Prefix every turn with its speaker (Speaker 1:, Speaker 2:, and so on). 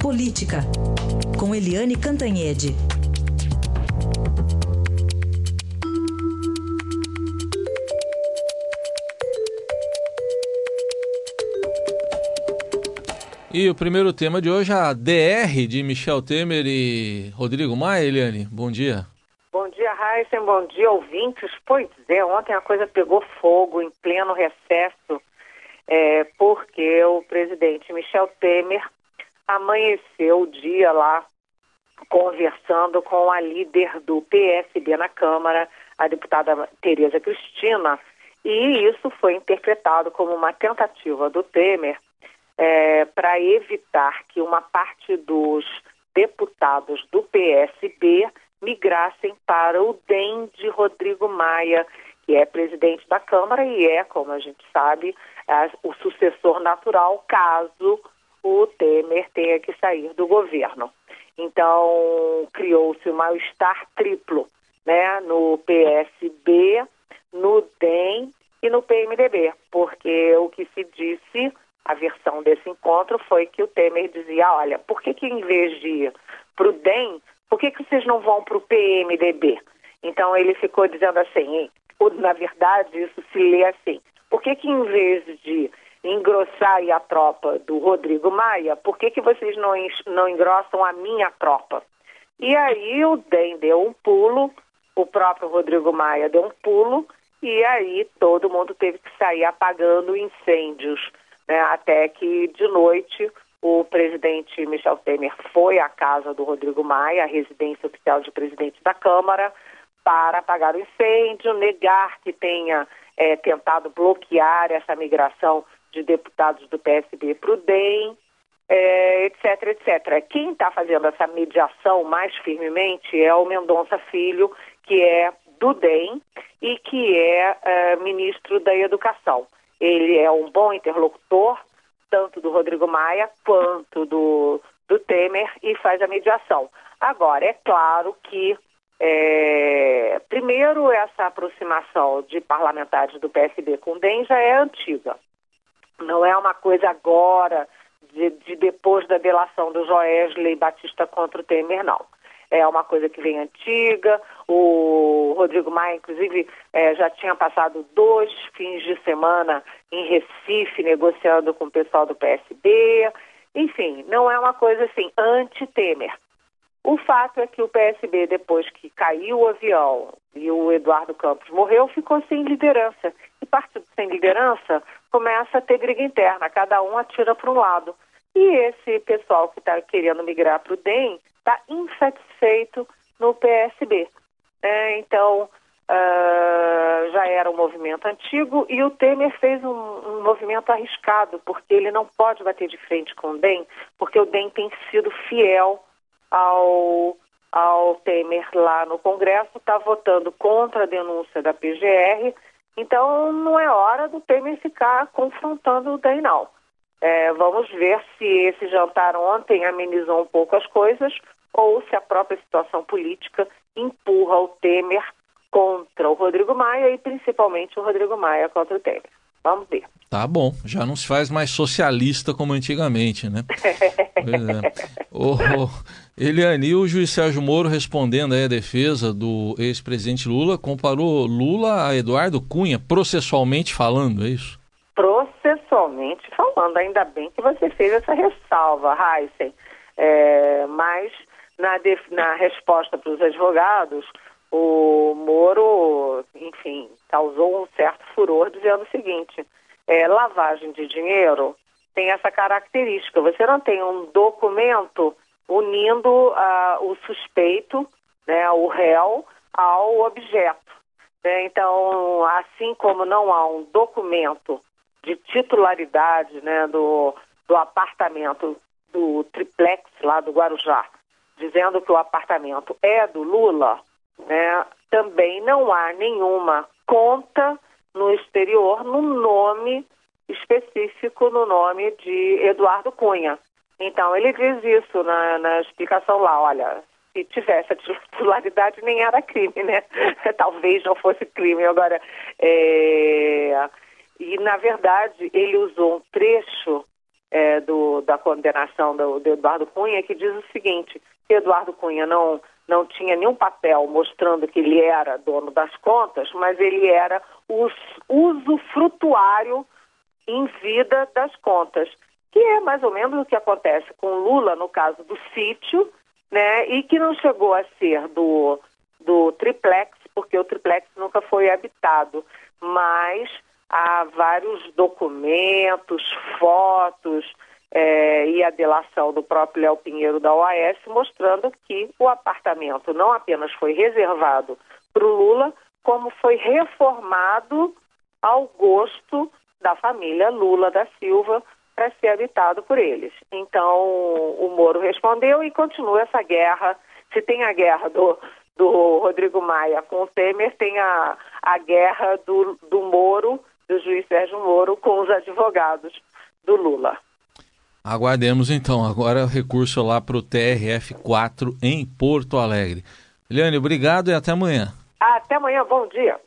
Speaker 1: Política, com Eliane Cantanhede.
Speaker 2: E o primeiro tema de hoje é a DR de Michel Temer e Rodrigo Maia. Eliane, bom dia.
Speaker 3: Bom dia, Heisen. Bom dia, ouvintes. Pois é, ontem a coisa pegou fogo em pleno recesso, é, porque o presidente Michel Temer amanheceu o dia lá conversando com a líder do PSB na Câmara, a deputada Tereza Cristina, e isso foi interpretado como uma tentativa do Temer é, para evitar que uma parte dos deputados do PSB migrassem para o DEM de Rodrigo Maia, que é presidente da Câmara e é, como a gente sabe, é, o sucessor natural caso o Temer tenha que sair do governo. Então, criou-se um mal-estar triplo né, no PSB, no DEM e no PMDB, porque o que se disse a versão desse encontro foi que o Temer dizia, olha, por que que em vez de ir para o DEM, por que que vocês não vão para o PMDB? Então ele ficou dizendo assim, na verdade isso se lê assim, por que que em vez de engrossar a tropa do Rodrigo Maia, por que que vocês não, não engrossam a minha tropa? E aí o DEM deu um pulo, o próprio Rodrigo Maia deu um pulo, e aí todo mundo teve que sair apagando incêndios né, até que de noite o presidente Michel Temer foi à casa do Rodrigo Maia, a residência oficial de presidente da Câmara, para apagar o incêndio, negar que tenha é, tentado bloquear essa migração de deputados do PSB para o DEM, é, etc, etc. Quem está fazendo essa mediação mais firmemente é o Mendonça Filho, que é do DEM e que é, é ministro da Educação. Ele é um bom interlocutor, tanto do Rodrigo Maia quanto do, do Temer, e faz a mediação. Agora, é claro que, é, primeiro, essa aproximação de parlamentares do PSB com o DEM já é antiga. Não é uma coisa agora, de, de depois da delação do Joesley Batista contra o Temer, não é uma coisa que vem antiga. O Rodrigo Maia, inclusive, é, já tinha passado dois fins de semana em Recife negociando com o pessoal do PSB. Enfim, não é uma coisa assim anti-Temer. O fato é que o PSB, depois que caiu o avião e o Eduardo Campos morreu, ficou sem liderança. Partido sem liderança começa a ter briga interna, cada um atira para um lado. E esse pessoal que está querendo migrar para o DEM está insatisfeito no PSB. É, então, uh, já era um movimento antigo e o Temer fez um, um, movimento arriscado, porque ele não pode bater de frente com o DEM, porque o DEM tem sido fiel ao, ao Temer lá no Congresso, está votando contra a denúncia da PGR, então não é hora do Temer ficar confrontando o DEM, não. É, vamos ver se esse jantar ontem amenizou um pouco as coisas ou se a própria situação política empurra o Temer contra o Rodrigo Maia e principalmente o Rodrigo Maia contra o Temer. Vamos ver.
Speaker 2: Tá bom, já não se faz mais socialista como antigamente, né? pois é. O, o, Eliane, e o juiz Sérgio Moro respondendo à defesa do ex-presidente Lula, comparou Lula a Eduardo Cunha, processualmente falando, é isso?
Speaker 3: Processualmente falando, ainda bem que você fez essa ressalva, Heisen. É, mas na, na resposta para os advogados, o Moro, enfim, causou um certo furor dizendo o seguinte: é, lavagem de dinheiro tem essa característica. Você não tem um documento unindo uh, o suspeito, né, o réu, ao objeto. Né? Então, assim como não há um documento de titularidade né, do, do apartamento do triplex lá do Guarujá, dizendo que o apartamento é do Lula, né, também não há nenhuma conta no exterior no nome específico, no nome de Eduardo Cunha. Então, ele diz isso na, na explicação lá, olha, se tivesse a titularidade nem era crime, né? Talvez não fosse crime. Agora, é... e na verdade ele usou um trecho é, do, da condenação do, do, Eduardo Cunha, que diz o seguinte, Eduardo Cunha não, não tinha nenhum papel mostrando que ele era dono das contas, mas ele era o usufrutuário em vida das contas, que é mais ou menos o que acontece com Lula no caso do sítio, né, e que não chegou a ser do, do triplex, porque o triplex nunca foi habitado, mas há vários documentos, fotos é, e a delação do próprio Léo Pinheiro da OAS mostrando que o apartamento não apenas foi reservado para o Lula, como foi reformado ao gosto da família Lula da Silva para ser habitado por eles. Então, o Moro respondeu e continua essa guerra. Se tem a guerra do, do Rodrigo Maia com o Temer, tem a, a guerra do, do Moro do juiz Sérgio Moro com os advogados do Lula.
Speaker 2: Aguardemos então. Agora o recurso lá para o TRF4 em Porto Alegre. Eliane, obrigado e até amanhã.
Speaker 3: Até amanhã, bom dia.